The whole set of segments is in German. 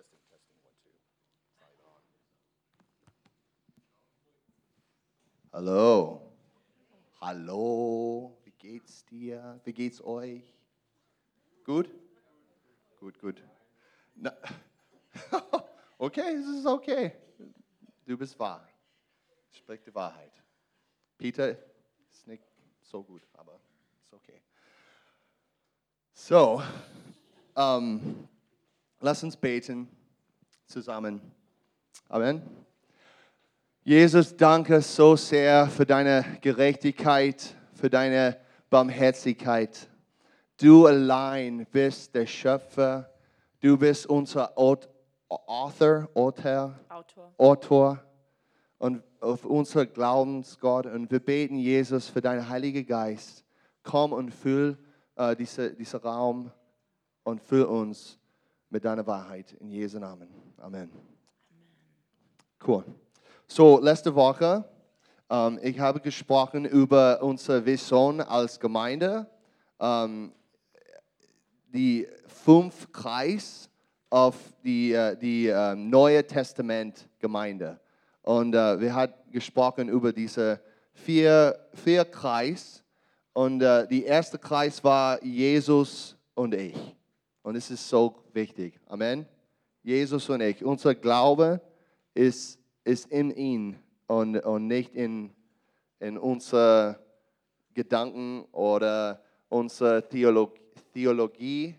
testing, testing, one, two. Slide on. Hallo. Hallo. Wie geht's dir? Wie geht's euch? Gut? Gut, gut. Okay, es ist okay. Du bist wahr. Sprich die Wahrheit. Peter ist nicht so gut, aber ist okay. So, ähm, lass uns beten zusammen. Amen. Jesus, danke so sehr für deine Gerechtigkeit, für deine Barmherzigkeit. Du allein bist der Schöpfer. Du bist unser Author, Autor, Autor. Autor und auf unser Glaubensgott. Und wir beten, Jesus, für deinen Heiligen Geist. Komm und füll äh, diese, diesen Raum und füll uns mit deiner Wahrheit. In Jesu Namen. Amen. Cool. So, letzte Woche, ähm, ich habe gesprochen über unsere Vision als Gemeinde. Ähm, die fünf Kreis auf die, äh, die äh, Neue Testament Gemeinde. Und äh, wir haben gesprochen über diese vier, vier Kreis. Und äh, der erste Kreis war Jesus und ich. Und es ist so wichtig. Amen. Jesus und ich. Unser Glaube ist, ist in ihn und, und nicht in, in unsere Gedanken oder unsere Theologie. Theologie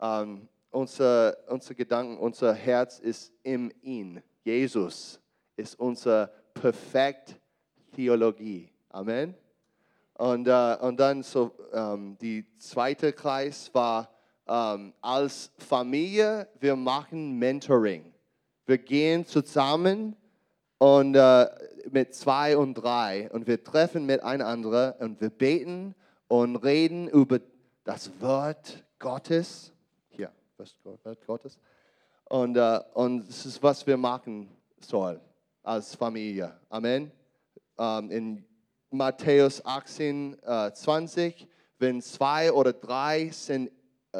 ähm, unser, unser Gedanken, unser Herz ist in ihn. Jesus ist unsere perfekt Theologie. Amen. Und, äh, und dann so ähm, die zweite Kreis war ähm, als Familie, wir machen Mentoring. Wir gehen zusammen und äh, mit zwei und drei und wir treffen miteinander und wir beten und reden über das Wort Gottes. Hier, das Wort Gottes. Und, äh, und das ist, was wir machen sollen als Familie. Amen. Ähm, in Matthäus 18, äh, 20, wenn zwei oder drei sind,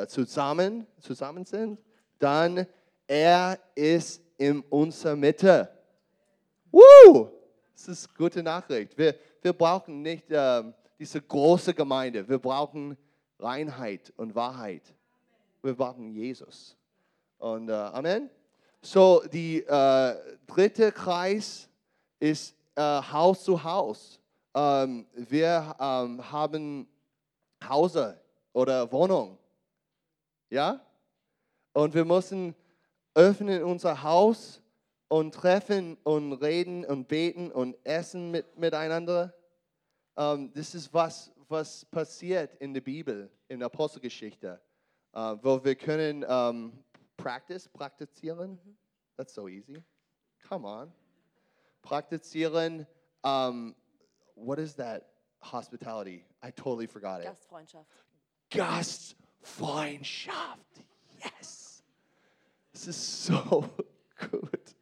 zusammen, zusammen sind, dann er ist in unserer Mitte. Woo! Das ist eine gute Nachricht. Wir, wir brauchen nicht äh, diese große Gemeinde. Wir brauchen Reinheit und Wahrheit. Wir brauchen Jesus. Und äh, Amen. So, die äh, dritte Kreis ist äh, Haus zu Haus. Ähm, wir ähm, haben Hause oder Wohnung. Ja? Und wir müssen öffnen unser Haus und treffen und reden und beten und essen mit, miteinander. Ähm, das ist was, was passiert in der Bibel, in der Apostelgeschichte, äh, wo wir können ähm, practice, praktizieren. That's so easy. Come on. Praktizieren. Um, what is that hospitality? I totally forgot it. Gastfreundschaft. Gastfreundschaft. Yes. Das ist so gut.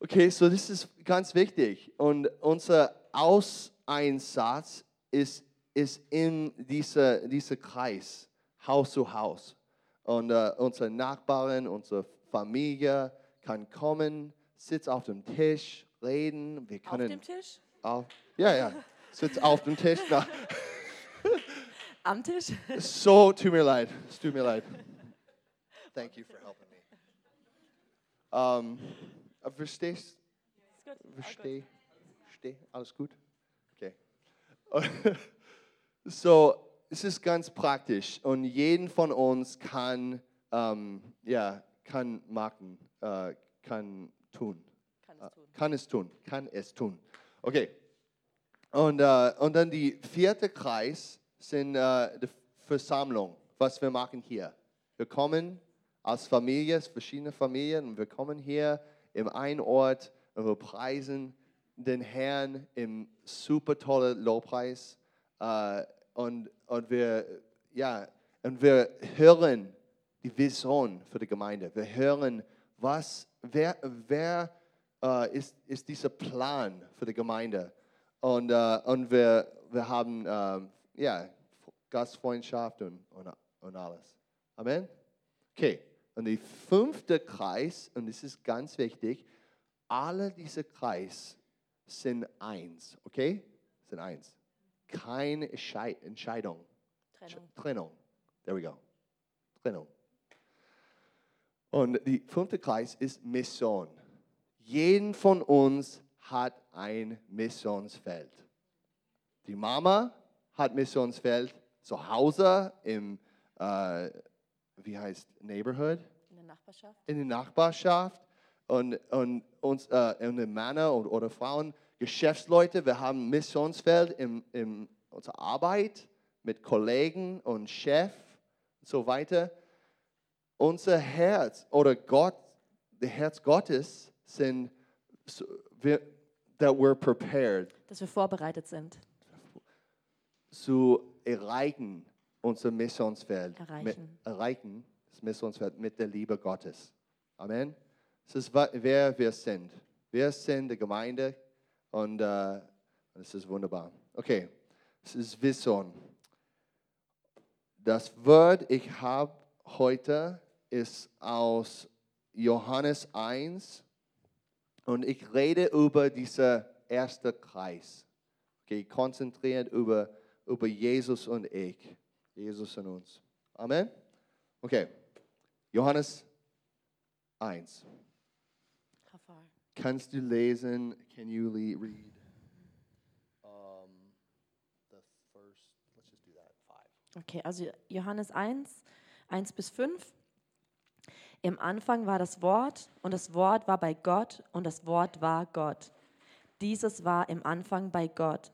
Okay, so das ist ganz wichtig. Und unser Auseinsatz ist, ist in dieser diese Kreis, Haus zu Haus. Und uh, unsere Nachbarn, unsere Familie kann kommen, sitzt auf dem Tisch, reden. Wir können Auf dem Tisch? Auf, ja, ja, sitzt auf dem Tisch. Na, Am Tisch? so, tut mir leid, es tut mir leid. Thank you for helping me. Um, verstehst? Versteh? Versteh? Alles gut? Okay. So, es ist ganz praktisch und jeden von uns kann, ähm, ja, kann machen, äh, kann tun. Kann Äh, es tun. Kann es tun, kann es tun. Okay. Und, äh, und dann die vierte Kreis sind äh, die Versammlung, was wir machen hier. Wir kommen als Familie, verschiedene Familien, und wir kommen hier im einen Ort und wir preisen den Herrn im super tollen Lobpreis. Äh, und, und, wir, ja, und wir hören die Vision für die Gemeinde. Wir hören, was, wer, wer äh, ist, ist dieser Plan für die Gemeinde. Und, äh, und wir, wir haben ähm, ja, Gastfreundschaft und, und, und alles. Amen? Okay, Und der fünfte Kreis, und das ist ganz wichtig, alle diese Kreis sind eins, okay? Sind eins. Keine Schei- Entscheidung. Trennung. Trennung. There we go. Trennung. Und die fünfte Kreis ist Mission. Jeden von uns hat ein Missionsfeld. Die Mama hat Missionsfeld zu Hause im, äh, wie heißt, Neighborhood, In der Nachbarschaft. in der Nachbarschaft und, und uns, äh, und Männer oder, oder Frauen, Geschäftsleute, wir haben Missionsfeld in, in unserer Arbeit mit Kollegen und Chef und so weiter. Unser Herz oder Gott, das Herz Gottes sind, that we're prepared Dass wir vorbereitet sind. Zu erreichen, unser Missionsfeld. Erreichen. Mit, erreichen, das Missionsfeld mit der Liebe Gottes. Amen. Es ist, wer wir sind. Wir sind die Gemeinde und äh, es ist wunderbar. Okay, es ist Vision. Das Wort, ich habe heute, ist aus Johannes 1 und ich rede über diesen ersten Kreis. Okay, konzentriert über, über Jesus und ich. Jesus und uns. Amen. Okay, Johannes 1. How far? Kannst du lesen? Can you read? Um, the first, let's just do that, five. Okay, also Johannes 1, 1 bis 5. Im Anfang war das Wort und das Wort war bei Gott und das Wort war Gott. Dieses war im Anfang bei Gott.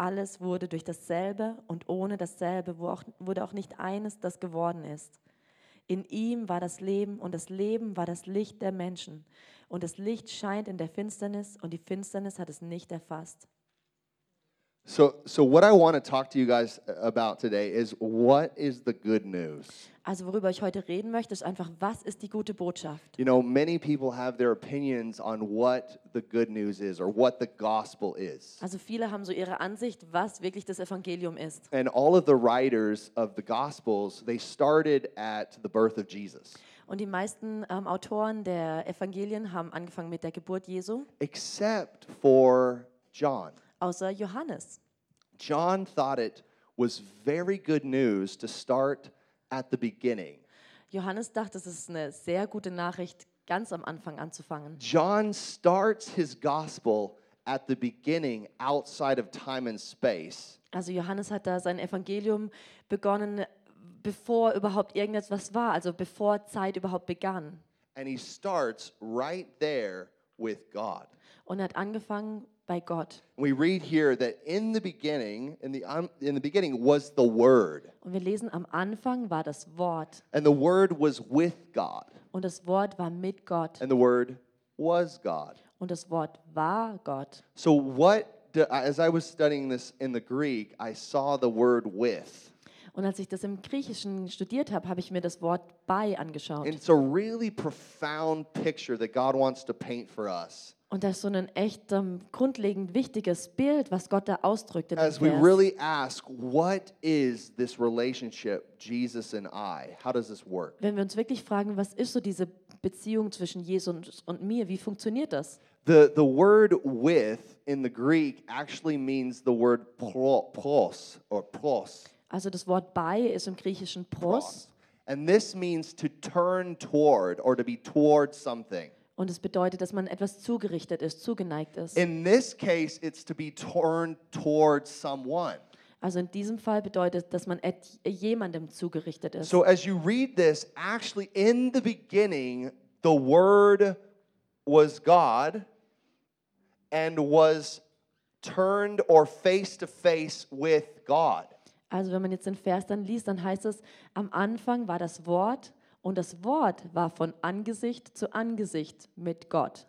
Alles wurde durch dasselbe und ohne dasselbe wurde auch nicht eines, das geworden ist. In ihm war das Leben und das Leben war das Licht der Menschen. Und das Licht scheint in der Finsternis und die Finsternis hat es nicht erfasst. So, so what I want to talk to you guys about today is what is the good news? Also worüber ich heute reden möchte, ist einfach, was ist die gute Botschaft? You know, many people have their opinions on what the good news is or what the gospel is. Also viele haben so ihre Ansicht, was wirklich das Evangelium ist. And all of the writers of the gospels, they started at the birth of Jesus. Und die meisten ähm, Autoren der Evangelien haben angefangen mit der Geburt Jesu, except for John. Außer Johannes. John thought it was very good news to start at the beginning. Johannes dachte, es ist eine sehr gute Nachricht, ganz am Anfang anzufangen. John starts his gospel at the beginning outside of time and space. Also Johannes hat da sein Evangelium begonnen, bevor überhaupt irgendetwas war, also bevor Zeit überhaupt begann. And he starts right there with God. Und er hat angefangen bei Gott. We read here that in the beginning, in the, um, in the beginning was the Word, Und wir lesen, am Anfang war das Wort. and the Word was with God, Und das Wort war mit Gott. and the Word was God. Und das Wort war Gott. So, what, do, as I was studying this in the Greek, I saw the word with. Und als ich das im Griechischen studiert habe, habe ich mir das Wort bei angeschaut. And it's a really profound picture that God wants to paint for us Und das ist so ein echt ähm, grundlegend wichtiges Bild, was Gott da ausdrückt as we really ask, what is this relationship, Jesus and I? How does this work? Wenn wir uns wirklich fragen, was ist so diese Beziehung zwischen Jesus und mir, wie funktioniert das? The, the word with in the Greek actually means the word pro, pros or pros. Also das Wort bei ist im Griechischen pros And this means to turn toward or to be toward something. und es bedeutet, dass man etwas zugerichtet ist, zugeneigt ist. In this case, it's to be turned towards someone. Also in diesem Fall bedeutet, dass man jemandem zugerichtet ist. So as you read this, actually in the beginning, the Word was God and was turned or face to face with God. Also wenn man jetzt den Vers dann liest, dann heißt es, am Anfang war das Wort und das Wort war von Angesicht zu Angesicht mit Gott.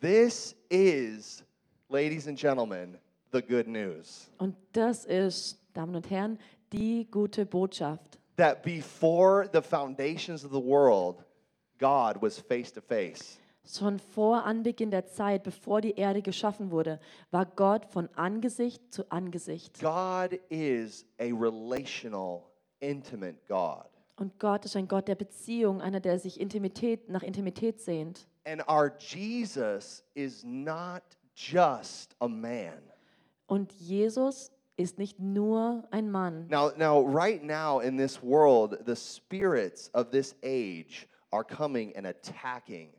This is, ladies and gentlemen, the good news. Und das ist, Damen und Herren, die gute Botschaft. That before the foundations of the world, God was face to face. Schon vor Anbeginn der Zeit, bevor die Erde geschaffen wurde, war Gott von Angesicht zu Angesicht. God is a relational, intimate God. Und Gott ist ein Gott der Beziehung, einer, der sich Intimität, nach Intimität sehnt. And our Jesus is not just a man. Und Jesus ist nicht nur ein Mann. Now, now, right now in this world, the spirits of this age are coming and attacking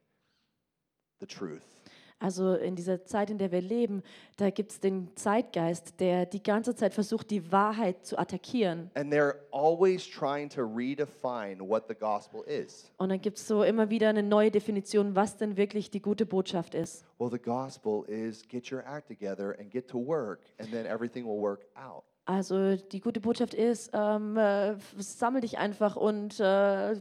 the truth. Also in dieser Zeit, in der wir leben, da gibt es den Zeitgeist, der die ganze Zeit versucht, die Wahrheit zu attackieren. And they're always trying to redefine what the gospel is. Und dann gibt es so immer wieder eine neue Definition, was denn wirklich die gute Botschaft ist. Well, the gospel is get your act together and get to work, and then everything will work out. Also die gute Botschaft ist, ähm, äh, sammel dich einfach und äh,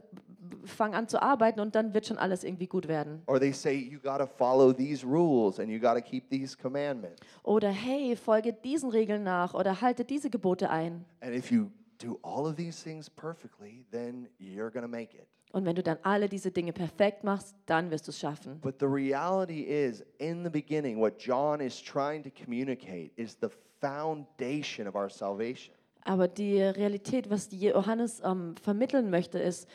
fang an zu arbeiten und dann wird schon alles irgendwie gut werden. Or they say you got to follow these rules and you got to keep these commandments. Oder hey, folge diesen Regeln nach oder halte diese Gebote ein. And if you do all of these things perfectly, then you're going to make it. Und wenn du dann alle diese Dinge perfekt machst, dann wirst du es schaffen. But the reality is, in the beginning, what John is trying to communicate is the foundation of our salvation. Aber die Realität, was Johannes ähm, vermitteln möchte, ist,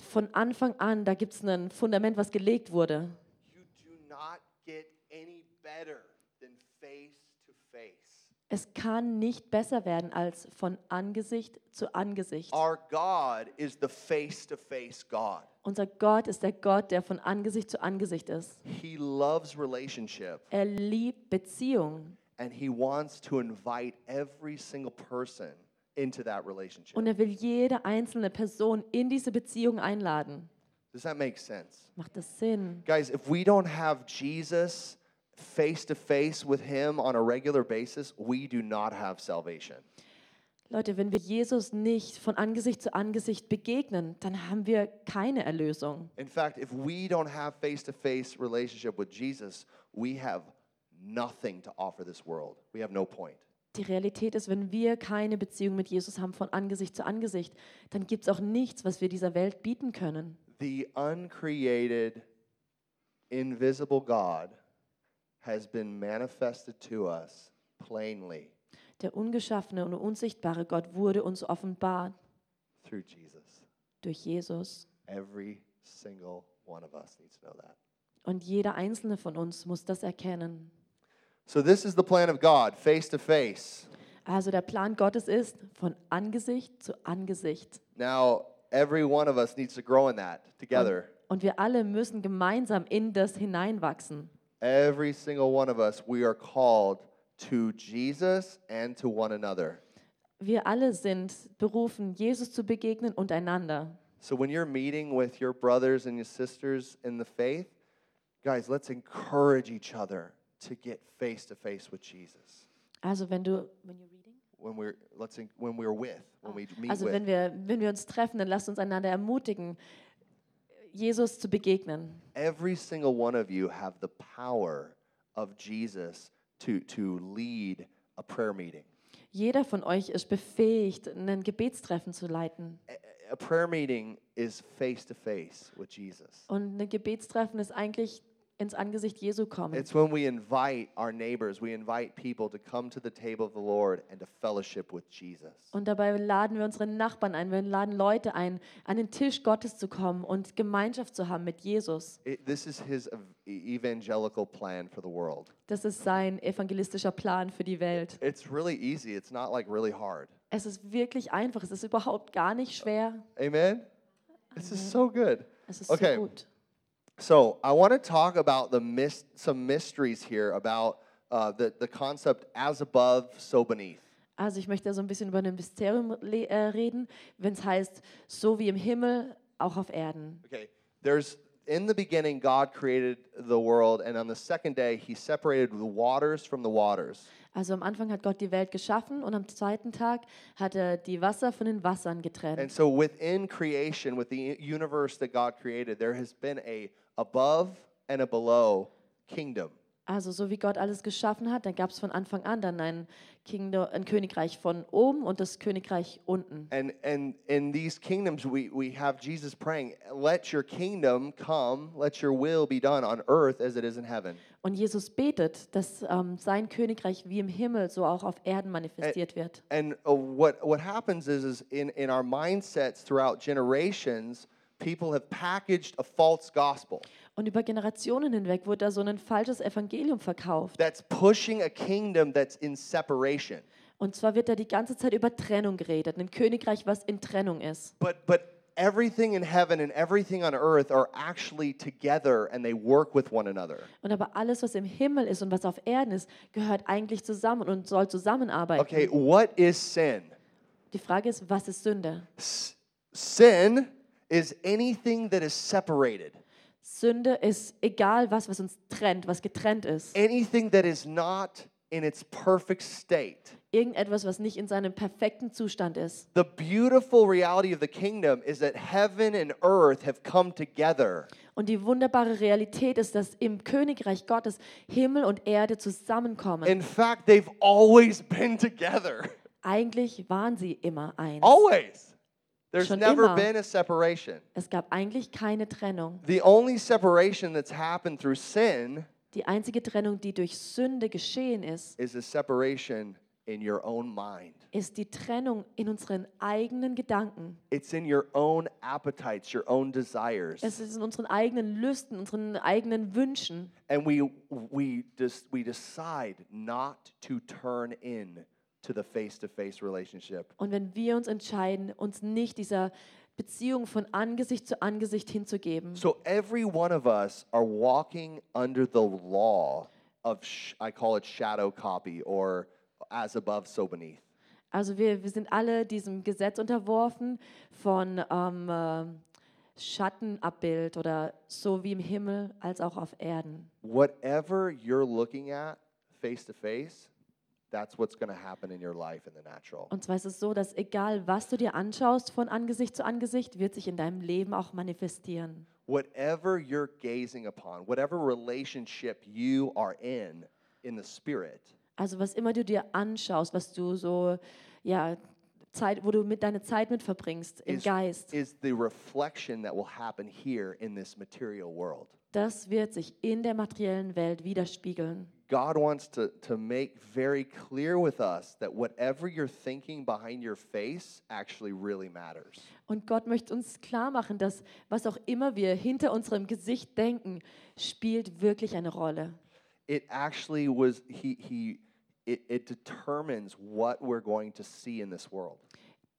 von Anfang an, da gibt es ein Fundament, was gelegt wurde. You do not get any better than face to face. Es kann nicht besser werden als von Angesicht zu Angesicht. Our God is the face to face God. Unser Gott ist der Gott, der von Angesicht zu Angesicht ist. He loves relationship Er liebt Beziehung and he wants to invite every single person into that relationship. und er will jede einzelne Person in diese Beziehung einladen. Does that make sense? Macht das Sinn? Guys, if we don't have Jesus face to face with him on a regular basis, we do not have salvation. Leute, wenn wir Jesus nicht von Angesicht zu Angesicht begegnen, dann haben wir keine Erlösung. In fact, if we don't have face to face relationship with Jesus, we have nothing to offer this world. We have no point. Die Realität ist, wenn wir keine Beziehung mit Jesus haben von Angesicht zu Angesicht, dann gibt es auch nichts, was wir dieser Welt bieten können. The uncreated, invisible God has been manifested to us plainly Der ungeschaffene und unsichtbare Gott wurde uns offenbart through Jesus. durch Jesus. Every single one of us needs to know that. Und jeder einzelne von uns muss das erkennen. So, this is the plan of God, face to face. Also der Plan Gottes ist von Angesicht zu Angesicht. Now, every one of us needs to grow in that together. Und wir alle müssen gemeinsam in das hineinwachsen. Every single one of us, we are called to Jesus and to one another. Wir alle sind berufen, Jesus zu begegnen und einander. So when you're meeting with your brothers and your sisters in the faith, guys, let's encourage each other to get face to face with Jesus. Also wenn du, when you're reading? When we're let's en- when we're with, when we meet also with. wenn wir, wenn wir uns treffen, dann lasst uns einander ermutigen, Jesus zu begegnen. Every single one of you have the power of Jesus to to lead a prayer meeting. Jeder von euch ist befähigt, ein Gebetstreffen zu leiten. A prayer meeting is face to face with Jesus. Und ein Gebetstreffen ist eigentlich ins Angesicht Jesu kommen. It's when we invite our neighbors, we invite people to come to the table of the Lord and to fellowship with Jesus. Und dabei laden wir unsere Nachbarn ein, wir laden Leute ein, an den Tisch Gottes zu kommen und Gemeinschaft zu haben mit Jesus. It, this is his ev- evangelical plan for the world. Das ist sein evangelistischer Plan für die Welt. It's really easy. It's not like really hard. Es ist wirklich einfach, es ist überhaupt gar nicht schwer. Amen. This is so good. Es ist Okay. so gut. So I want to talk about the mys- some mysteries here about uh, the the concept as above, so beneath. Also ich möchte so ein bisschen über ein Mysterium le- äh, reden, wenn es heißt, so wie im Himmel, auch auf Erden. Okay. There's in the beginning God created the world, and on the second day He separated the waters from the waters. Also am Anfang hat Gott die Welt geschaffen und am zweiten Tag hat er die Wasser von den Wassern getrennt. And so within creation, with the universe that God created, there has been a above and a below kingdom. Also so wie Gott alles geschaffen hat, dann gab es von Anfang an dann ein, Kingdom, ein Königreich von oben und das Königreich unten. And and in these kingdoms we, we have Jesus praying, let your kingdom come, let your will be done on earth as it is in heaven. Und Jesus betet, dass ähm, sein Königreich wie im Himmel so auch auf Erden manifestiert wird. And uh, what what happens is is in, in our mindsets throughout generations, people have packaged a false gospel Und über Generationen hinweg wurde da so ein falsches Evangelium verkauft. that's pushing a kingdom that's in separation. Und zwar wird da die ganze Zeit über Trennung geredet, ein Königreich, was in Trennung ist. But but everything in heaven and everything on earth are actually together and they work with one another. Und aber alles, was im Himmel ist und was auf Erden ist, gehört eigentlich zusammen und soll zusammenarbeiten. Okay, what is sin? Die Frage ist, was ist Sünde? S- sin is anything that is separated. Sünde ist egal was, was uns trennt, was getrennt ist. Anything that is not in its perfect state. Irgendetwas, was nicht in seinem perfekten Zustand ist. The beautiful reality of the kingdom is that heaven and earth have come together. Und die wunderbare Realität ist, dass im Königreich Gottes Himmel und Erde zusammenkommen. In fact, they've always been together. Eigentlich waren sie immer eins. Always. There's Schon never immer. been a separation. Es gab eigentlich keine Trennung. The only separation that's happened through sin Die einzige Trennung, die durch Sünde geschehen ist, is a separation in your own mind. ist die Trennung in unseren eigenen Gedanken. It's in your own appetites, your own desires. Es ist in unseren eigenen Lüsten, unseren eigenen Wünschen. And we we just we decide not to turn in to the face-to-face relationship. Und wenn wir uns entscheiden, uns nicht dieser Beziehung von Angesicht zu Angesicht hinzugeben, So every one of us are walking under the law of I call it shadow copy or as above so beneath. also wir, wir sind alle diesem Gesetz unterworfen von ähm, äh, Schattenabbild oder so wie im Himmel als auch auf Erden. Whatever you're looking at face to face, that's what's going to happen in your life in the natural. Und zwar ist es so, dass egal was du dir anschaust von Angesicht zu Angesicht, wird sich in deinem Leben auch manifestieren. Whatever you're gazing upon, whatever relationship you are in in the spirit, Also was immer du dir anschaust, was du so, ja, Zeit, wo du mit deine Zeit mit verbringst im is, Geist, is the reflection that will happen here in this material world. das wird sich in der materiellen Welt widerspiegeln. God wants to, to make very clear with us that whatever you're thinking behind your face actually really matters. Und Gott möchte uns klar machen, dass was auch immer wir hinter unserem Gesicht denken, spielt wirklich eine Rolle. It actually was, he, he, it, it determines what we're going to see in this world.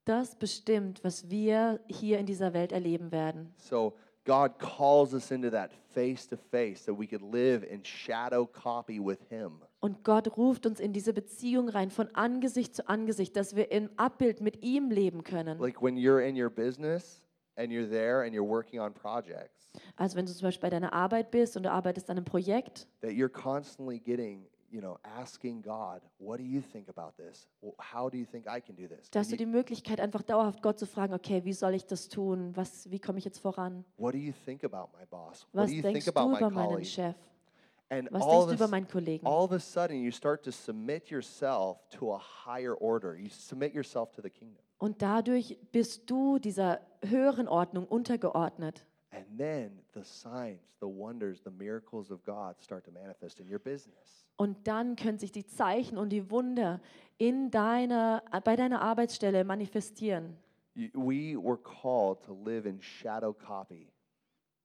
Das bestimmt, was wir hier in dieser Welt erleben werden. So God calls us into that face to face that we could live in shadow copy with Him. Und Gott ruft uns in diese Beziehung rein, von Angesicht zu Angesicht, dass wir im Abbild mit ihm leben können. Like when you're in your business and you're there and you're working on projects, Also wenn du zum Beispiel bei deiner Arbeit bist und du arbeitest an einem Projekt, that you're constantly getting, you know, asking God, what do you think about this? How do you think I can do this? da hast du die Möglichkeit, einfach dauerhaft Gott zu fragen, okay, wie soll ich das tun? Was, wie komme ich jetzt voran? What do you think about my boss? What Was do you denkst think du about my über meinen? Chef? And Was all denkst of, du a, über meinen Kollegen? all of a sudden, you start to submit yourself to a higher order. You submit yourself to the kingdom. Und dadurch bist du dieser höheren Ordnung untergeordnet. And then the signs, the wonders, the miracles of God start to manifest in your business. Und dann können sich die Zeichen und die Wunder in deiner, bei deiner Arbeitsstelle manifestieren. We were called to live in shadow copy.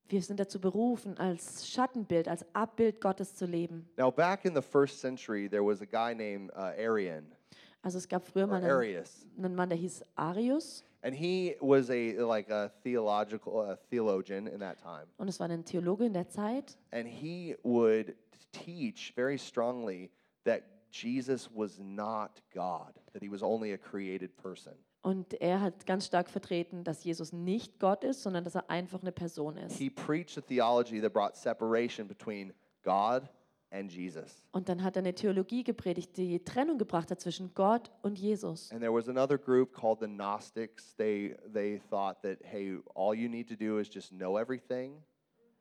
Wir sind dazu berufen, als Schattenbild, als Abbild Gottes zu leben. Now, back in the first century, there was a guy named uh, Arian, Also es gab früher mal einen, Arius, einen Mann, der hieß Arius. And he was a like a theological uh, theologian in that time, Und es war ein Theologe in der Zeit. and he would teach very strongly that Jesus was not God, that he was only a created person. Und er hat ganz stark vertreten, dass Jesus nicht Gott ist, sondern dass er einfach eine Person ist. He preached a theology that brought separation between God and Jesus. Und dann hat er eine Theologie gepredigt, die Trennung gebracht hat zwischen Gott und Jesus. And there was another group called the Gnostics. They they thought that hey, all you need to do is just know everything.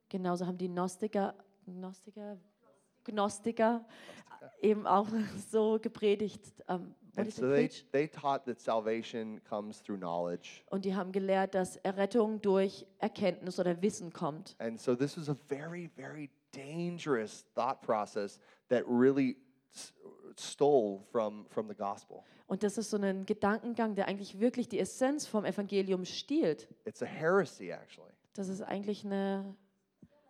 Genauso haben die Gnostiker, Gnostiker Gnostiker eben auch so gepredigt. Um, what And is so it, they, preach? they taught that salvation comes through knowledge. Und die haben gelehrt, dass Errettung durch Erkenntnis oder Wissen kommt. And so this was a very, very dangerous thought process that really s- stole from, from the gospel. Und das ist so ein Gedankengang, der eigentlich wirklich die Essenz vom Evangelium stiehlt. It's a heresy, actually. Das ist eigentlich eine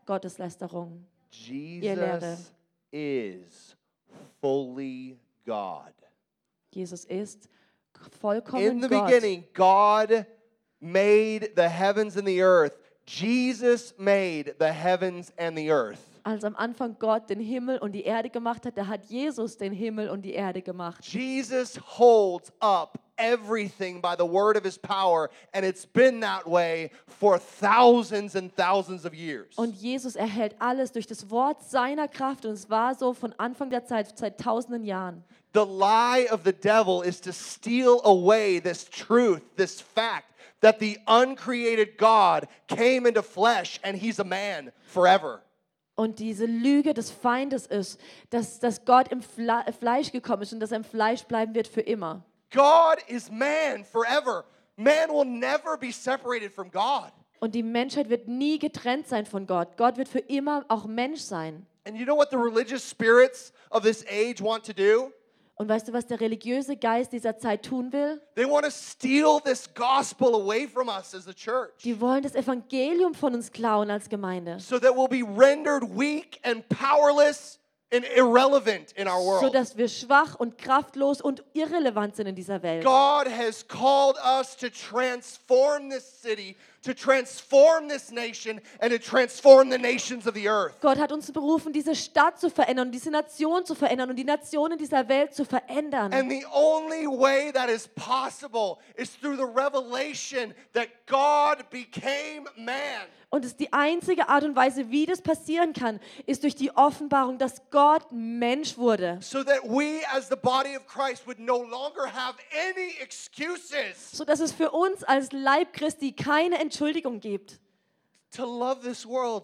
Gotteslästerung. Jesus is fully God. Jesus ist In vollkommen the Gott. beginning, God made the heavens and the earth. Jesus made the heavens and the earth. Als am Anfang Gott den Himmel und die Erde gemacht hat, da hat Jesus den Himmel und die Erde gemacht. Jesus holds up everything by the word of his power, and it's been that way for thousands and thousands of years. Und Jesus erhält alles durch das Wort seiner Kraft und es war so von Anfang der Zeit, seit tausenden Jahren. The lie of the devil is to steal away this truth, this fact that the uncreated God came into flesh and he's a man forever. Und diese Lüge des Feindes ist, dass, dass Gott im Fle Fleisch gekommen ist und dass er im Fleisch bleiben wird für immer. God is man forever. Man will never be separated from God. Und die Menschheit wird nie getrennt sein von Gott. Gott wird für immer auch Mensch sein. And you know what the religious spirits of this age want to do? Und weißt du, was der religiöse Geist dieser Zeit tun will? They want to steal this gospel away from us as a church Die wollen das Evangelium von uns klauen als Gemeinde, so that we'll be rendered weak and powerless and irrelevant in our so world. dass wir schwach und kraftlos und irrelevant sind in dieser Welt. God has called us to transform this city, to transform this nation, and to transform the nations of the earth. Gott hat uns berufen, diese Stadt zu verändern diese Nation zu verändern und die Nationen dieser Welt zu verändern. And the only way that is possible is through the revelation that God became man. Und es die einzige Art und Weise, wie das passieren kann, ist durch die Offenbarung, dass Gott Mensch wurde. So that we, as the body of Christ, would no longer have any excuses So dass es für uns als Leib Christi keine Entschuldigung gibt. to love this world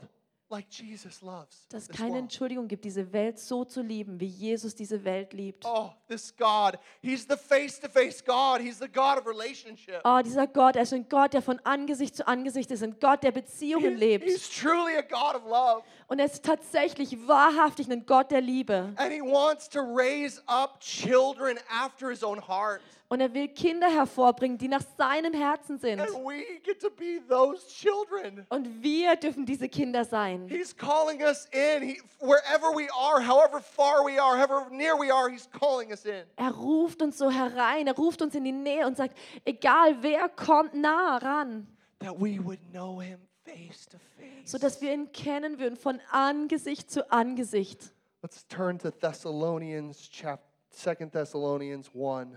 like Jesus loves. Dass es keine. Entschuldigung gibt, diese Welt so zu lieben, wie Jesus diese Welt liebt. Oh, this God. He's the face to face God. He's the God of relationship. Oh, dieser Gott, er ist ein Gott, der von Angesicht zu Angesicht ist, ein Gott, der Beziehungen He's, lebt. he's truly a God of love. Und er ist tatsächlich wahrhaftig ein Gott der Liebe. And he wants to raise up children after his own heart. Und er will Kinder hervorbringen, die nach seinem Herzen sind. And we get to be those children. Und wir dürfen diese Kinder sein. He's calling us in. He, wherever we are, however far we are, however near we are, He's calling us in. Er ruft uns so herein, er ruft uns in die Nähe und sagt, egal wer kommt nah ran, That we would know Him face to face. sodass wir ihn kennen würden von Angesicht zu Angesicht. Let's turn to Thessalonians, chap- 2 Thessalonians 1.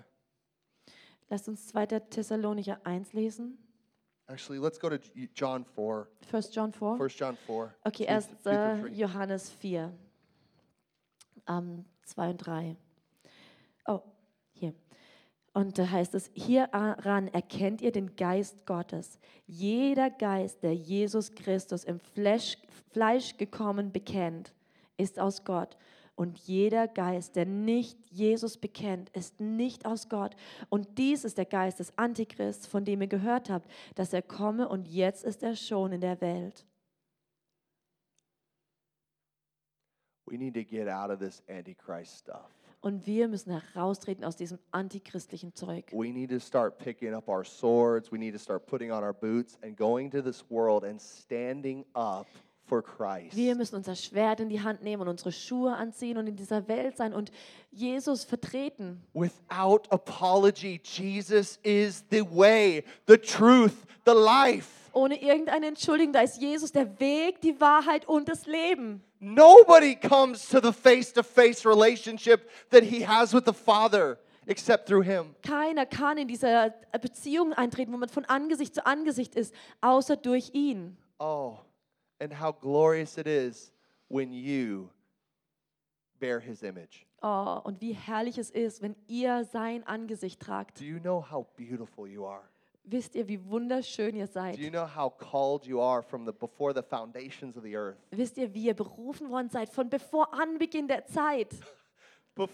Lasst uns 2. Thessalonicher 1 lesen. Actually, let's go to John 4. 1. John 4. 1 John 4. Okay, two- erst two through äh. Johannes 4, ähm, 2 und 3. Oh, hier. Und da heißt es, hieran erkennt ihr den Geist Gottes. Jeder Geist, der Jesus Christus im Fleisch, Fleisch gekommen bekennt, ist aus Gott. Und jeder Geist, der nicht Jesus bekennt, ist nicht aus Gott. Und dies ist der Geist des Antichrists, von dem ihr gehört habt, dass er komme und jetzt ist er schon in der Welt. We need to get out of this Antichrist stuff. Und wir müssen heraustreten aus diesem antichristlichen Zeug. We need to start picking up our swords. We need to start putting on our boots and going to this world and standing up for Christ. Wir müssen unser Schwert in die Hand nehmen und unsere Schuhe anziehen und in dieser Welt sein und Jesus vertreten. Without apology, Jesus is the way, the truth, the life. Ohne irgendeine Entschuldigung, da ist Jesus der Weg, die Wahrheit und das Leben. Nobody comes to the face to face relationship that he has with the Father except through him. Keiner kann in diese Beziehung eintreten, wo man von Angesicht zu Angesicht ist, außer durch ihn. Oh, and how glorious it is when you bear his image. Oh, und wie herrlich es ist, wenn ihr sein Angesicht tragt. Do you know how beautiful you are? Wisst ihr, wie wunderschön ihr seid? Do you know how called you are from the before the foundations of the earth? Wisst ihr, wie ihr berufen worden seid von bevor Anbeginn der Zeit? Bef-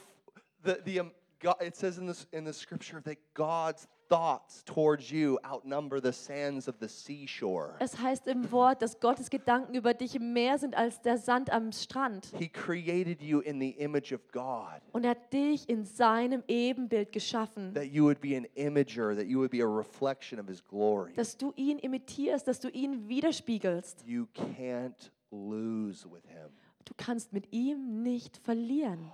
the, the, um, God, it says in, this, in the scripture that God's thoughts towards you outnumber the sands of the seashore. Es heißt im Wort, dass Gottes Gedanken über dich mehr sind als der Sand am Strand. He created you in the image of God, Und er hat dich in seinem Ebenbild geschaffen, that you would be an imager, that you would be a reflection of His glory. dass du ihn imitierst, dass du ihn widerspiegelst. You can't lose with Him. Du kannst mit ihm nicht verlieren.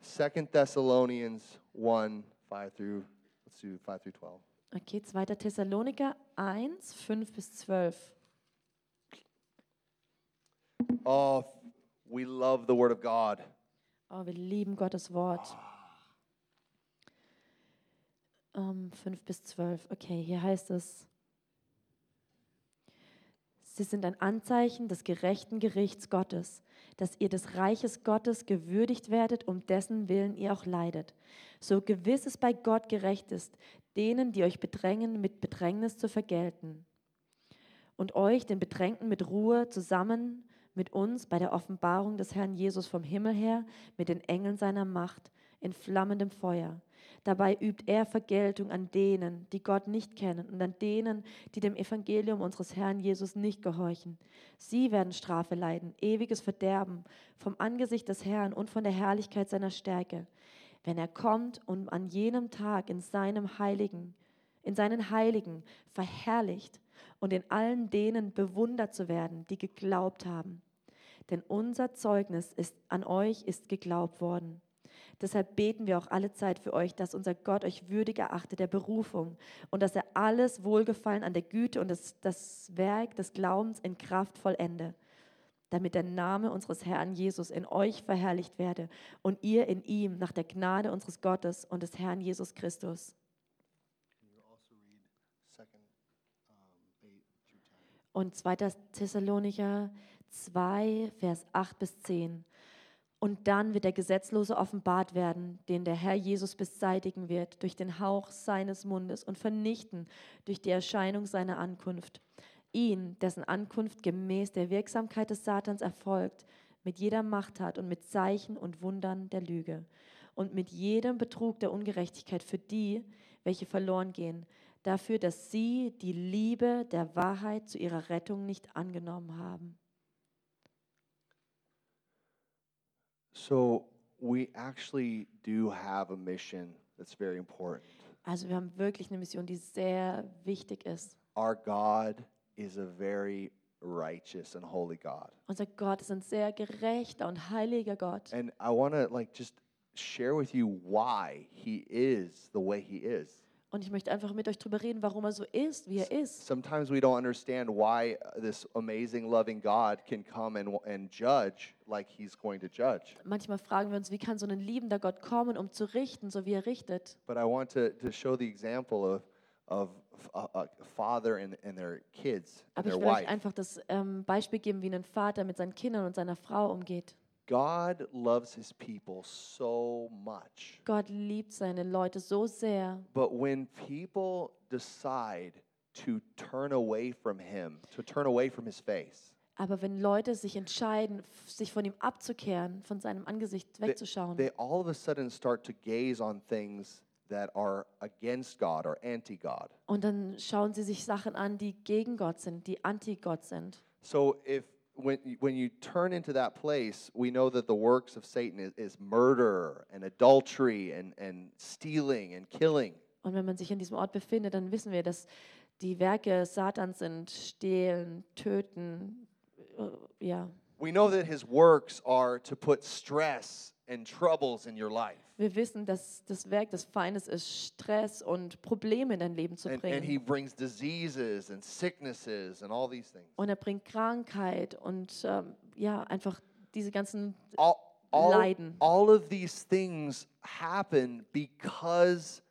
Second Thessalonians 1 5 through, let's do 5 through 12. Okay, 2. Thessaloniker 1, 5 bis 12. Oh, we love the Word of God. Oh, wir lieben Gottes Wort. Ähm, 5 bis 12. Okay, hier heißt es, Sie sind ein Anzeichen des gerechten Gerichts Gottes, dass ihr des Reiches Gottes gewürdigt werdet, um dessen Willen ihr auch leidet. So gewiss es bei Gott gerecht ist, denen, die euch bedrängen, mit Bedrängnis zu vergelten. Und euch, den Bedrängten, mit Ruhe zusammen mit uns bei der Offenbarung des Herrn Jesus vom Himmel her, mit den Engeln seiner Macht, in flammendem Feuer. Dabei übt er Vergeltung an denen, die Gott nicht kennen und an denen, die dem Evangelium unseres Herrn Jesus nicht gehorchen. Sie werden Strafe leiden, ewiges Verderben vom Angesicht des Herrn und von der Herrlichkeit seiner Stärke, wenn er kommt und an jenem Tag in seinem Heiligen, in seinen Heiligen verherrlicht und in allen denen bewundert zu werden, die geglaubt haben. Denn unser Zeugnis ist, an euch ist geglaubt worden. Deshalb beten wir auch alle Zeit für euch, dass unser Gott euch würdig erachte der Berufung und dass er alles Wohlgefallen an der Güte und das, das Werk des Glaubens in Kraft vollende, damit der Name unseres Herrn Jesus in euch verherrlicht werde und ihr in ihm nach der Gnade unseres Gottes und des Herrn Jesus Christus. Can you read second 8 through 10? Und 2. Thessalonicher 2, Vers 8 bis 10. Und dann wird der Gesetzlose offenbart werden, den der Herr Jesus beseitigen wird durch den Hauch seines Mundes und vernichten durch die Erscheinung seiner Ankunft. Ihn, dessen Ankunft gemäß der Wirksamkeit des Satans erfolgt, mit jeder Machttat und mit Zeichen und Wundern der Lüge und mit jedem Betrug der Ungerechtigkeit für die, welche verloren gehen, dafür, dass sie die Liebe der Wahrheit zu ihrer Rettung nicht angenommen haben. So we actually do have a mission that's very important. Also wir haben wirklich eine Mission, die sehr wichtig ist. Our God is a very righteous and holy God. Unser Gott ist ein sehr gerechter und heiliger Gott. And I want to like just share with you why he is the way he is. Und ich möchte einfach mit euch darüber reden, warum er so ist, wie er ist. Sometimes we don't understand why uh, this amazing loving God can come and and judge like he's going to judge. Manchmal fragen wir uns, wie kann so ein liebender Gott kommen, um zu richten, so wie er richtet. But I want to, to show the example of of a, a father and, and their kids and Aber ich will euch einfach das ähm, Beispiel geben, wie ein Vater mit seinen Kindern und seiner Frau umgeht. God loves his people so much. Gott liebt seine Leute so sehr. But when people decide to turn away from him, to turn away from his face, Aber wenn Leute sich entscheiden, sich von ihm abzukehren, von seinem Angesicht they, wegzuschauen, they all of a sudden start to gaze on things that are against God or anti God. und dann schauen sie sich Sachen an, die gegen Gott sind, die anti-Gott sind. So if when you- when you turn into that place, we know that the works of Satan is, is murder and adultery and, and stealing and killing. Und wenn man sich in diesem Ort befindet, dann wissen wir, dass die Werke Satans sind stehlen, töten, äh, ja. We know that his works are to put stress and troubles in your life. Wir wissen, dass das Werk des Feindes ist, Stress und Probleme in dein Leben zu And, and he bringen. brings diseases and sicknesses and all these things. Und er bringt Krankheit und ähm, ja, einfach diese ganzen All, all, Leiden. all of these things happen because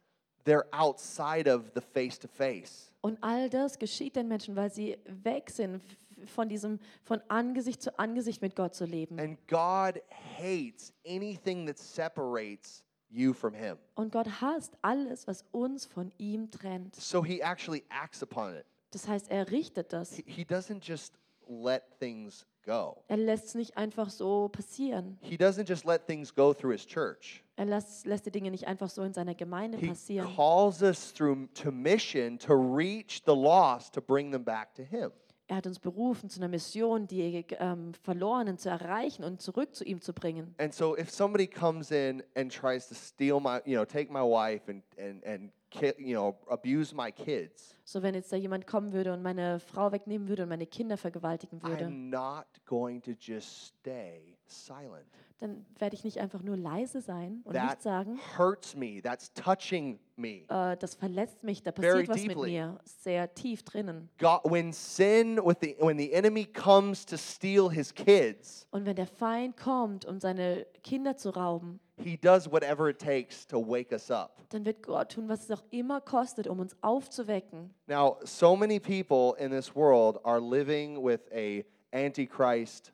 they're outside of the face to face. Und all das geschieht den Menschen, weil sie weg sind von diesem von Angesicht zu Angesicht mit Gott zu leben. And God hates anything that separates you from him. Und Gott hasst alles, was uns von ihm trennt. So he actually acts upon it. Das heißt, er richtet das. He, he doesn't just let things go. Er lässt es nicht einfach so passieren. He doesn't just let things go through his church. Er lässt, lässt die Dinge nicht einfach so in seiner Gemeinde He passieren. calls us through to mission to reach the lost to bring them back to him. Er hat uns berufen zu einer Mission, die ähm, Verlorenen zu erreichen und zurück zu ihm zu bringen. And so if somebody comes in and tries to steal my, you know, take my wife and and and you know, abuse my kids, So wenn jetzt da jemand kommen würde und meine Frau wegnehmen würde und meine Kinder vergewaltigen würde, I'm not going to just stay silent. Dann werde ich nicht einfach nur leise sein und That nichts sagen. hurts me. That's touching me. Äh, das verletzt mich, da Very passiert was mit deeply. mir, sehr tief drinnen. God, when sin, with the, when the enemy comes to steal his kids, Und wenn der Feind kommt, um seine Kinder zu rauben, he does whatever it takes to wake us up. dann wird Gott tun, was es auch immer kostet, um uns aufzuwecken. Now, so many people in this world are living with a antichrist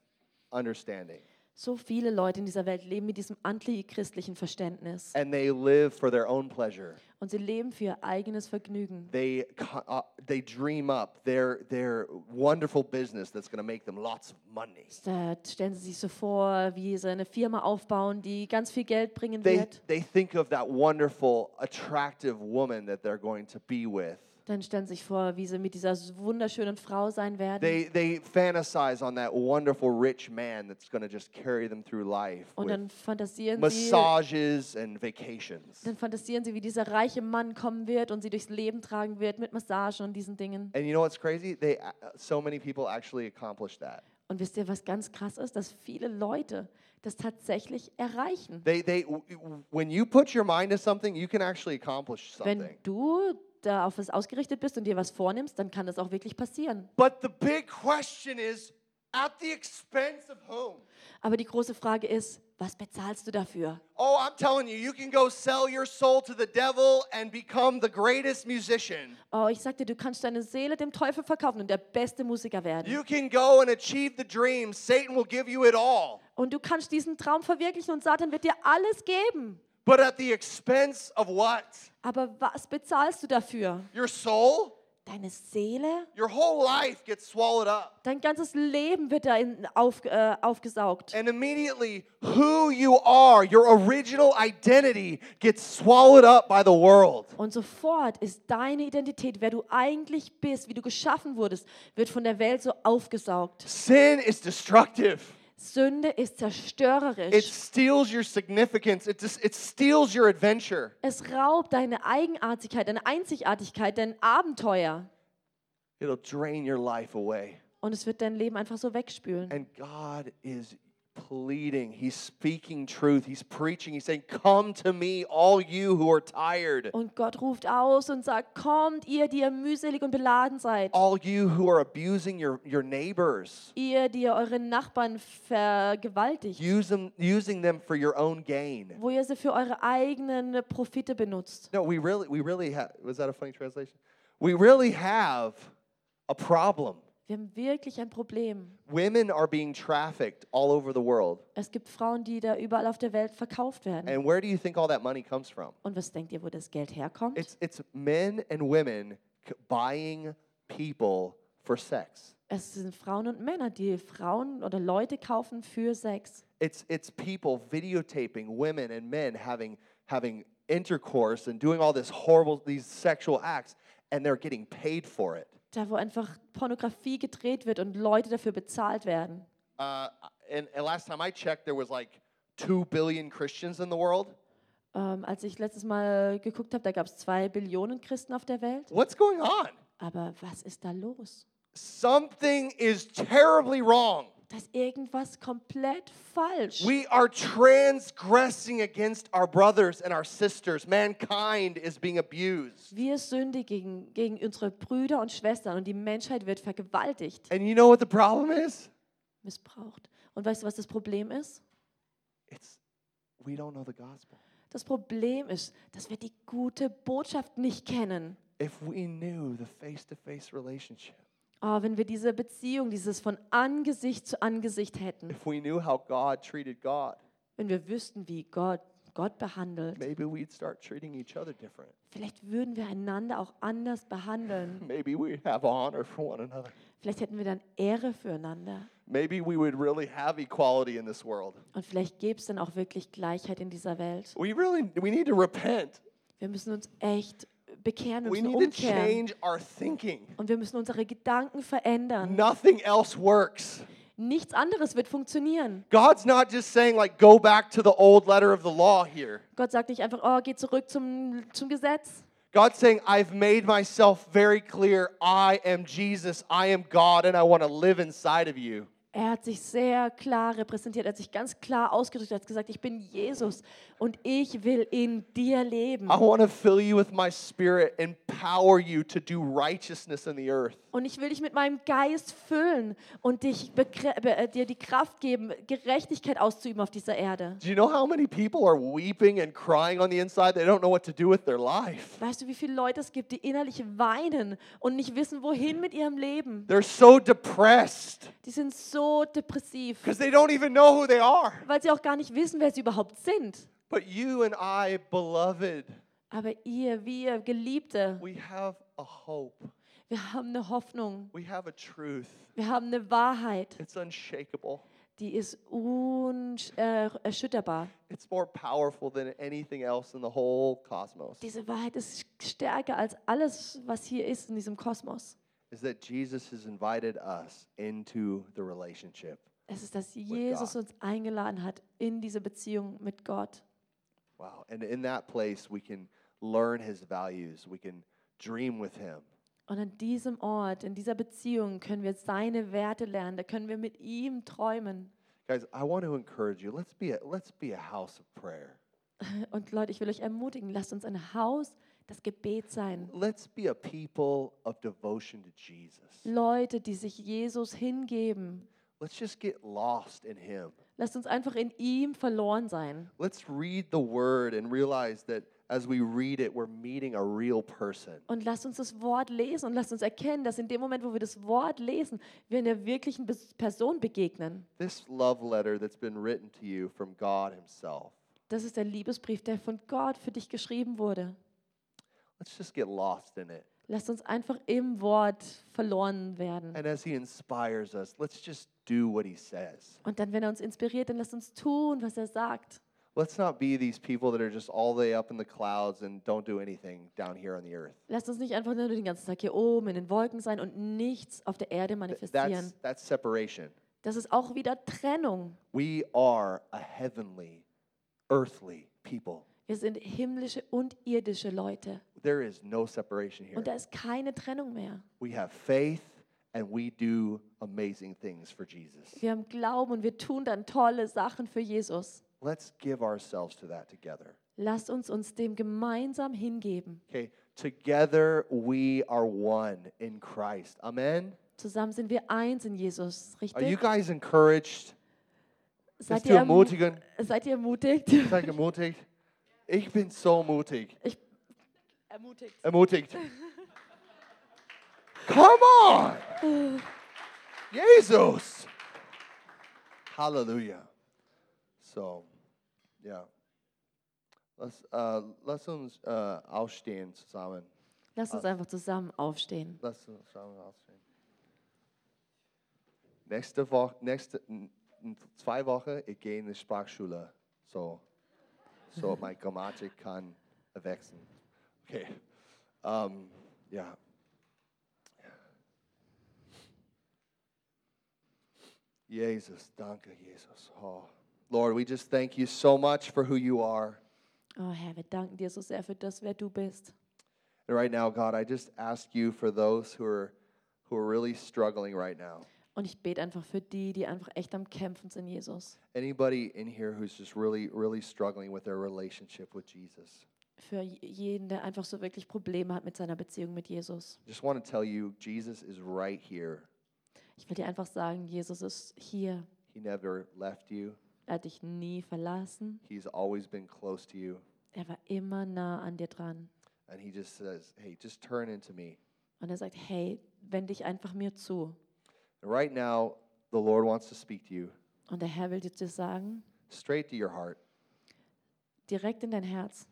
understanding, So viele Leute in dieser Welt leben mit diesem antichristlichen Verständnis. and they live for their own pleasure. Und sie leben für ihr eigenes Vergnügen. They co- uh, they dream up their their wonderful business that's going to make them lots of money. Da stellen sie sich so vor, wie sie eine Firma aufbauen, die ganz viel Geld bringen They wird. they think of that wonderful, attractive woman that they're going to be with. Dann stellen sie sich vor, wie sie mit dieser wunderschönen Frau sein werden. They they fantasize on that wonderful rich man that's going to just carry them through life Und dann fantasieren sie, massages and vacations. dann fantasieren sie, wie dieser reiche Mann kommen wird und sie durchs Leben tragen wird mit Massagen und diesen Dingen. And you know what's crazy? They uh, so many people actually accomplish that. Und wisst ihr, was ganz krass ist? Dass viele Leute das tatsächlich erreichen. They they when you put your mind to something, you can actually accomplish Wenn something. du da auf was ausgerichtet bist und dir was vornimmst, dann kann das auch wirklich passieren. But the big question is at the expense of whom? Aber die große Frage ist, was bezahlst du dafür? Oh, I'm telling you, you can go sell your soul to the devil and become the greatest musician. Oh, ich sag dir, du kannst deine Seele dem Teufel verkaufen und der beste Musiker werden. You can go and achieve the dream. Satan will give you it all. Und du kannst diesen Traum verwirklichen und Satan wird dir alles geben. But at the expense of what? Aber was bezahlst du dafür? Your soul? Deine Seele? Your whole life gets swallowed up. Dein ganzes Leben wird da auf, äh, aufgesaugt. And immediately, who you are, your original identity, gets swallowed up by the world. Und sofort ist deine Identität, wer du eigentlich bist, wie du geschaffen wurdest, wird von der Welt so aufgesaugt. Sin is destructive. Sünde ist It zerstörerisch. steals your significance. It, just, it steals your adventure. Es raubt deine Eigenartigkeit, deine Einzigartigkeit, dein Abenteuer. It'll drain your life away. Und es wird dein Leben einfach so wegspülen. And God is pleading. He's speaking truth. He's preaching. He's saying, Come to me, all you who are tired, Und Gott ruft aus und sagt, kommt ihr, die ihr mühselig und beladen seid. all you who are abusing your, your neighbors, Ihr, die ihr eure Nachbarn vergewaltigt. use them, using them for your own gain. Wo ihr sie für eure eigenen Profite benutzt. No, we really, we really have, was that a funny translation? We really have a problem. Wir haben wirklich ein Problem. Women are being trafficked all over the world. Es gibt Frauen, die da überall auf der Welt verkauft werden. And where do you think all that money comes from? Und was denkt ihr, wo das Geld herkommt? It's, it's men and women buying people for sex. Es sind Frauen und Männer, die Frauen oder Leute kaufen für Sex. It's, it's people videotaping women and men having, having intercourse and doing all this horrible, these sexual acts, and they're getting paid for it. Da, wo einfach Pornografie gedreht wird und Leute dafür bezahlt werden. Uh, and, and last time I checked, there was like 2 billion Christians in the world. Ähm, als ich letztes Mal geguckt habe, da gab es zwei Billionen Christen auf der Welt. What's going on? Aber was ist da los? Something is terribly wrong. Da ist irgendwas komplett falsch. We are transgressing against our brothers and our sisters. Mankind is being abused. Wir sündigen gegen unsere Brüder und Schwestern und die Menschheit wird vergewaltigt, And you know what the problem is? missbraucht. Und weißt du, was das Problem ist? It's we don't know the gospel. Das Problem ist, dass wir die gute Botschaft nicht kennen. If we knew the face to face relationship, Oh, wenn wir diese Beziehung, dieses von Angesicht zu Angesicht hätten, if we knew how God treated God, wenn wir wüssten, wie Gott Gott behandelt. maybe we'd start treating each other different. Vielleicht würden wir einander auch anders behandeln. Maybe we'd have honor for one another. Vielleicht hätten wir dann Ehre füreinander. Maybe we would really have equality in this world. Und vielleicht gäbe es dann auch wirklich Gleichheit in dieser Welt. We really we need to repent. Wir müssen uns echt bekehren, wir We müssen need to umkehren. change our thinking. Und wir müssen unsere Gedanken verändern. Nothing else works. Nichts anderes wird funktionieren. God's not just saying like go back to the old letter of the law here. Gott sagt nicht einfach, oh, geh zurück zum, zum Gesetz. God's saying I've made myself very clear. I am Jesus. I am God and I want to live inside of you. Er hat sich sehr klar repräsentiert, er hat sich ganz klar ausgedrückt, er hat gesagt, ich bin Jesus und ich will in dir leben. I want to fill you with my spirit, empower you to do righteousness in the earth. Und ich will dich mit meinem Geist füllen und dich äh, dir die Kraft geben, Gerechtigkeit auszuüben auf dieser Erde. Do you know how many people are weeping and crying on the inside? They don't know what to do with their life. Weißt du, wie viele Leute es gibt, die innerlich weinen und nicht wissen, wohin mit ihrem Leben? They're so depressed Die sind so depressiv, because they don't even know who they are. weil sie auch gar nicht wissen, wer sie überhaupt sind. But you and I, beloved, Aber ihr, wir, Geliebte, we have a hope. wir haben eine Hoffnung, We have a truth. wir haben eine Wahrheit, It's unshakable. die ist unerschütterbar. It's more powerful than anything else in the whole cosmos. Diese Wahrheit ist stärker als alles, was hier ist in diesem Kosmos. Is that Jesus has invited us into the relationship. Es ist, dass Jesus God. uns eingeladen hat in diese Beziehung mit Gott. Wow. And in that place, we can learn his values. We can dream with him. Und an diesem Ort, in dieser Beziehung können wir seine Werte lernen. Da können wir mit ihm träumen. Guys, I want to encourage you. Let's be a, let's be a house of prayer. Und Leute, ich will euch ermutigen, lasst uns ein Haus das Gebet sein. Let's be a people of devotion to Jesus. Leute, die sich Jesus hingeben. Let's just get lost in him. Lasst uns einfach in ihm verloren sein. Let's read the word and realize that as we read it, we're meeting a real person. Und lasst uns das Wort lesen und lasst uns erkennen, dass in dem Moment, wo wir das Wort lesen, wir einer wirklichen Person begegnen. This love letter that's been written to you from God himself. Das ist der Liebesbrief, der von Gott für dich geschrieben wurde. Let's just get lost in it. Lasst uns einfach im Wort verloren werden. And as he inspires us, let's just do what he says. Und dann, wenn er uns inspiriert, dann lasst uns tun, was er sagt. Let's not be these people that are just all the way up in the clouds and don't do anything down here on the earth. Lasst uns nicht einfach nur den ganzen Tag hier oben in den Wolken sein und nichts auf der Erde manifestieren. That's, that's separation. Das ist auch wieder Trennung. We are a heavenly, earthly people. Wir sind himmlische und irdische Leute. There is no separation here. Und da ist keine Trennung mehr. We have faith and we do amazing things for Jesus. Wir haben Glauben und wir tun dann tolle Sachen für Jesus. Let's give ourselves to that together. Lasst uns uns dem gemeinsam hingeben. Okay, together we are one in Christ. Amen. Zusammen sind wir eins in Jesus, Are you richtig? guys encouraged? Seid ihr, ermutigen? seid ihr ermutigt? Seid ermutigt? Ich bin so mutig. Ich ermutigt. Ermutigt. Come on! Jesus! Hallelujah. So, ja. Lass, äh, lass uns äh, aufstehen zusammen. Lasst uns einfach zusammen aufstehen. Lass uns zusammen aufstehen. Nächste Woche, nächste, in zwei Wochen, ich gehe in die Sprachschule. So, so meine Grammatik kann wachsen. Okay. Um, ja. Jesus, danke, Jesus. Oh. Lord, we just thank you so much for who you are. Oh Herr, wir danken dir so sehr für das, wer du bist. And right now, God, I just ask you for those who are who are really struggling right now. Und ich bete einfach für die, die einfach echt am Kämpfen sind, Jesus. Anybody in here who's just really, really struggling with their relationship with Jesus. Für jeden, der einfach so wirklich Probleme hat mit seiner Beziehung mit Jesus. Just want to tell you, Jesus is right here. Ich will dir einfach sagen, Jesus ist hier. He never left you. Er hat dich nie verlassen. He's always been close to you. Er war immer nah an dir dran. And he just says, hey, just turn into me. Und er sagt, hey, wend dich einfach mir zu. Right now, the Lord wants to speak to you Und der Herr will dir sagen, straight to your heart. direkt in dein Herz.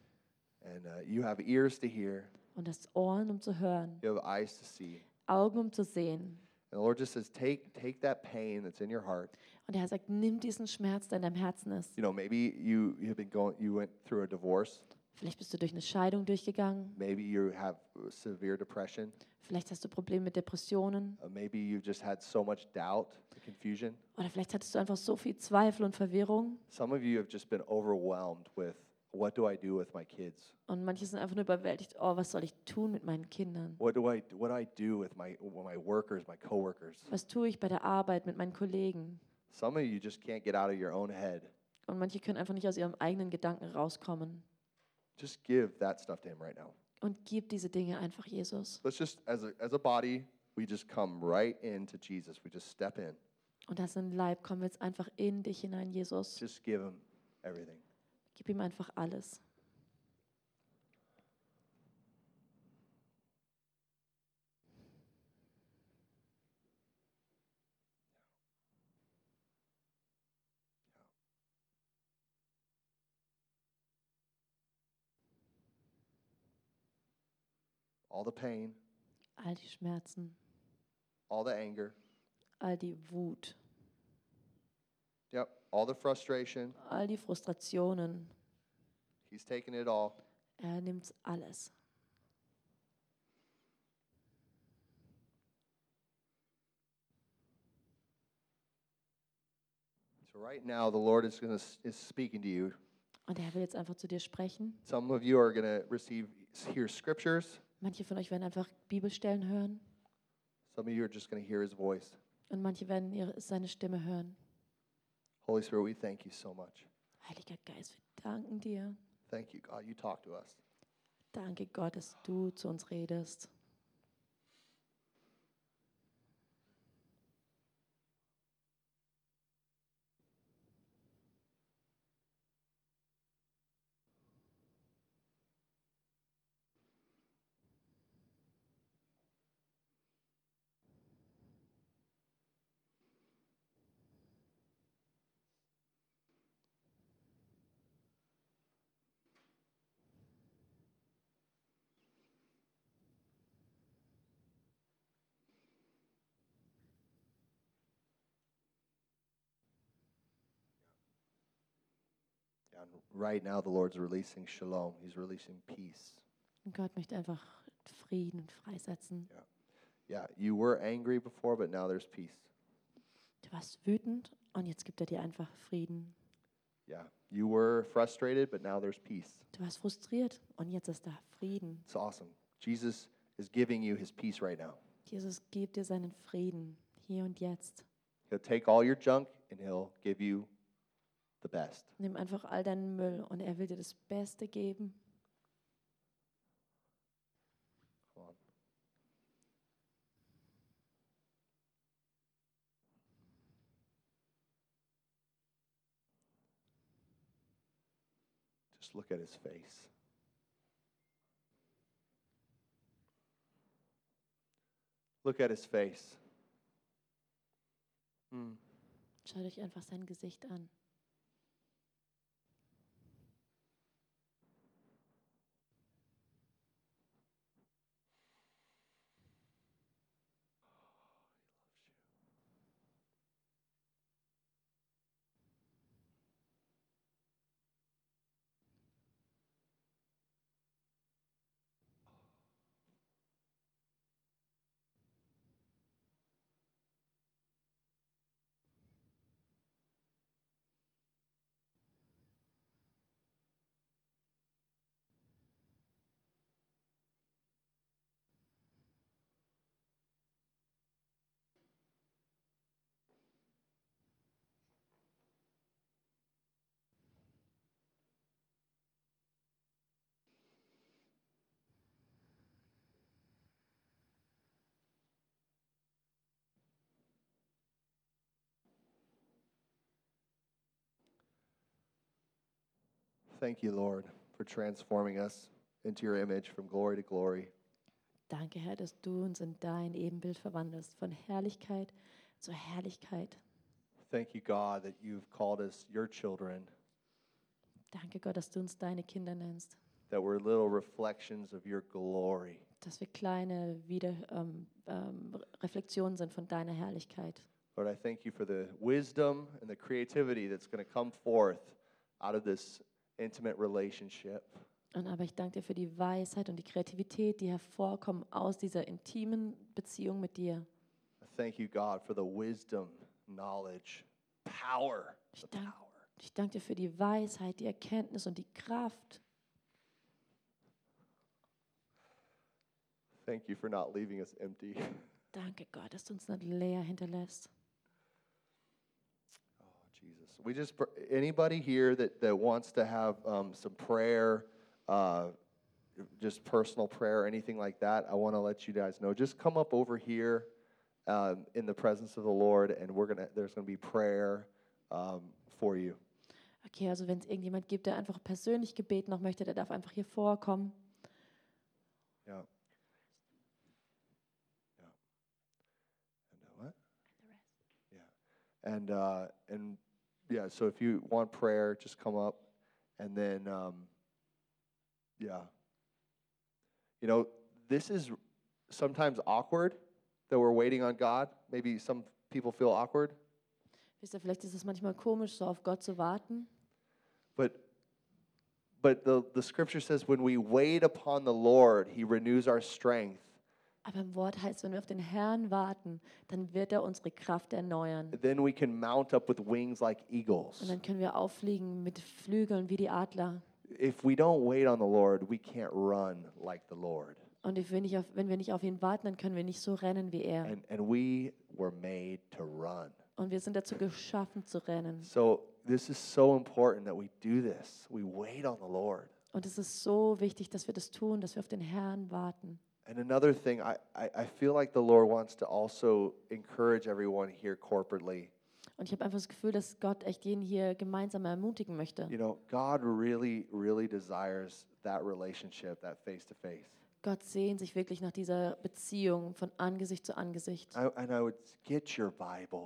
And uh, you have ears to hear, Und hast Ohren, um zu hören, you have eyes to see. Augen, um zu sehen. And the Lord just says, take, take that pain that's in your heart. Und er sagt, nimm diesen Schmerz, der in deinem Herzen ist. You know, maybe you, you have been going, you went through a divorce. Vielleicht bist du durch eine Scheidung durchgegangen. Maybe you have severe depression. Vielleicht hast du Probleme mit Depressionen. Uh, maybe you've just had so much doubt and confusion. Oder vielleicht hattest du einfach so viel Zweifel und Verwirrung. Some of you have just been overwhelmed with what do I do with my kids? Und manche sind einfach nur überwältigt. Oh, was soll ich tun mit meinen Kindern? What do I what do I do with my with my workers, my coworkers? Was tue ich bei der Arbeit mit meinen Kollegen? Some of you just can't get out of your own head. Und manche können einfach nicht aus ihrem eigenen Gedanken rauskommen. Just give that stuff to him right now. Und gib diese Dinge einfach Jesus. Let's just as a as a body, we just come right into Jesus. We just step in. Und das ein Leib, kommen wir jetzt einfach in dich hinein, Jesus. Just give him everything. Gib ihm einfach alles. All the pain, All die Schmerzen, all the anger, all die Wut, all the frustration. all die Frustrationen. He's taking it all. Er nimmt alles. So right now, the Lord is going is speaking to you. Und er will jetzt einfach zu dir sprechen. Some of you are going to receive hear scriptures. Manche von euch werden einfach Bibelstellen hören. Some of you are just going to hear His voice. Und manche werden ihre, seine Stimme hören. Holy Spirit, we thank you so much. Heiliger Geist, wir danken dir. Thank you, God. You talk to us. Danke Gott, dass du zu uns redest. And right now, the Lord's releasing shalom. He's releasing peace. Und Gott möchte einfach Frieden freisetzen. Yeah, you were angry before, but now there's peace. Du warst wütend und jetzt gibt er dir einfach Frieden. Yeah, you were frustrated, but now there's peace. Du warst frustriert und jetzt ist da Frieden. It's awesome. Jesus is giving you his peace right now. Jesus gibt dir seinen Frieden hier und jetzt. He'll take all your junk and he'll give you the best. Nimm einfach all deinen Müll und er will dir das Beste geben. Just look at his face. Look at his face. Mm. Schaut euch einfach sein Gesicht an. Thank you, Lord, for transforming us into your image from glory to glory. Danke, Herr, dass du uns in dein Ebenbild verwandelst, von Herrlichkeit zu Herrlichkeit. Thank you, God, that you've called us your children. Danke Gott, dass du uns deine Kinder nennst. that we're little reflections of your glory. Dass wir kleine Wieder, ähm, ähm, Reflexionen sind von deiner Herrlichkeit. Lord, I thank you for the wisdom and the creativity that's going to come forth out of this intimate relationship. Und aber ich danke dir für die Weisheit und die Kreativität, die hervorkommen aus dieser intimen Beziehung mit dir. I thank you, God, for the wisdom, knowledge, power. Ich danke, power. ich danke dir für die Weisheit, die Erkenntnis und die Kraft. Thank you for not leaving us empty. Danke Gott, dass du uns nicht leer hinterlässt. We just, pr- anybody here that, that wants to have um, some prayer, uh, just personal prayer, anything like that, I want to let you guys know. Just come up over here um, in the presence of the Lord, and we're gonna. There's gonna be prayer um, for you. Okay, also wenn es irgendjemand gibt, der einfach persönlich Gebet noch möchte, der darf einfach hier vorkommen. Yeah. Yeah. And what? Yeah. And uh, and yeah. So if you want prayer, just come up, and then um, yeah. You know, this is sometimes awkward that we're waiting on God. Maybe some people feel awkward, Wisst ihr, vielleicht ist es manchmal komisch, so auf Gott zu warten. but but the the scripture says when we wait upon the Lord, He renews our strength. Aber im Wort heißt, wenn wir auf den Herrn warten, dann wird er unsere Kraft erneuern. Then we can mount up with wings like eagles. Und dann können wir auffliegen mit Flügeln wie die Adler. if we don't wait on the Lord, we can't run like the Lord. Und if wir nicht auf, wenn wir nicht auf ihn warten, dann können wir nicht so rennen wie er. And, and we were made to run. Und wir sind dazu geschaffen zu rennen. So this is so important that we do this. We wait on the Lord. Und es ist so wichtig, dass wir das tun, dass wir auf den Herrn warten. And another thing, I, I, I feel like the Lord wants to also encourage everyone here corporately. Und ich habe einfach das Gefühl, dass Gott echt jeden hier gemeinsam ermutigen möchte. You know, God really, really desires that relationship, that face to face. Gott sehnt sich wirklich nach dieser Beziehung von Angesicht zu Angesicht. I- And I would get your Bible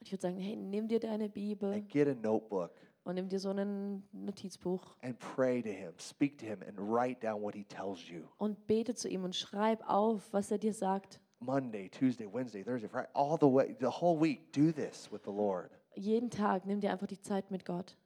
Und ich würde sagen, hey, nimm dir deine Bibel and get a notebook und nimm dir so ein Notizbuch and pray to Him, speak to Him, and write down what He tells you. und bete zu ihm und schreib auf, was er dir sagt. Monday, Tuesday, Wednesday, Thursday, Friday, all the way, the whole week, do this with the Lord. Jeden Tag nimm dir einfach die Zeit mit Gott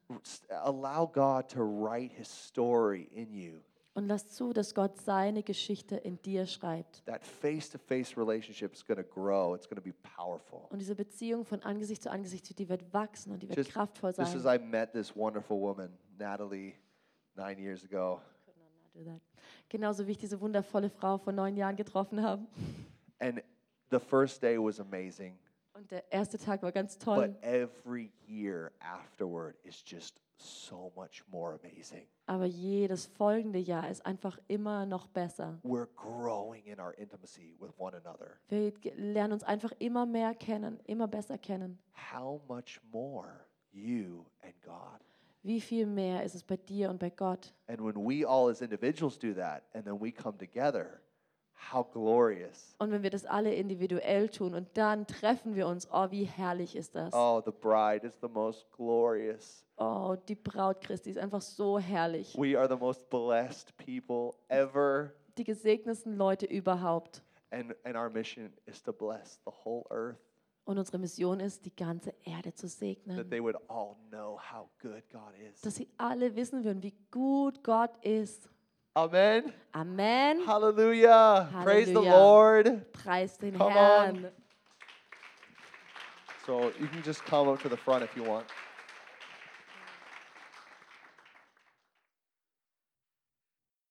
Allow God to write His story in you. Und lass zu, dass Gott seine Geschichte in dir schreibt. That face to face relationship is going to grow, it's going to be powerful. Und diese Beziehung von Angesicht zu Angesicht, die wird wachsen und die wird Just, kraftvoll just as sein. I met this wonderful woman, Natalie, nine years ago, Genauso wie ich diese wundervolle Frau vor neun Jahren getroffen habe. and the first day was amazing, Und der erste Tag war ganz toll. but every year afterward is just so much more amazing. Aber jedes folgende Jahr ist einfach immer noch besser. We're growing in our intimacy with one another. Wir ge- lernen uns einfach immer mehr kennen, immer besser kennen. How much more you and God? Wie viel mehr ist es bei dir und bei Gott? And when we all as individuals do that and then we come together. Und wenn wir das alle individuell tun und dann treffen wir uns, oh, wie herrlich ist das? Oh, the bride is the most glorious. Oh, die Braut Christi ist einfach so herrlich. We are the most blessed people ever. Die gesegnetsten Leute überhaupt. And, and our mission is to bless the whole earth, Und unsere Mission ist, die ganze Erde zu that segnen. they would all know how good God is. Dass sie alle wissen würden, wie gut Gott ist. Amen. Amen. Hallelujah. Praise the. Lord. Preis den Come on. So you can just come up to the front if you want.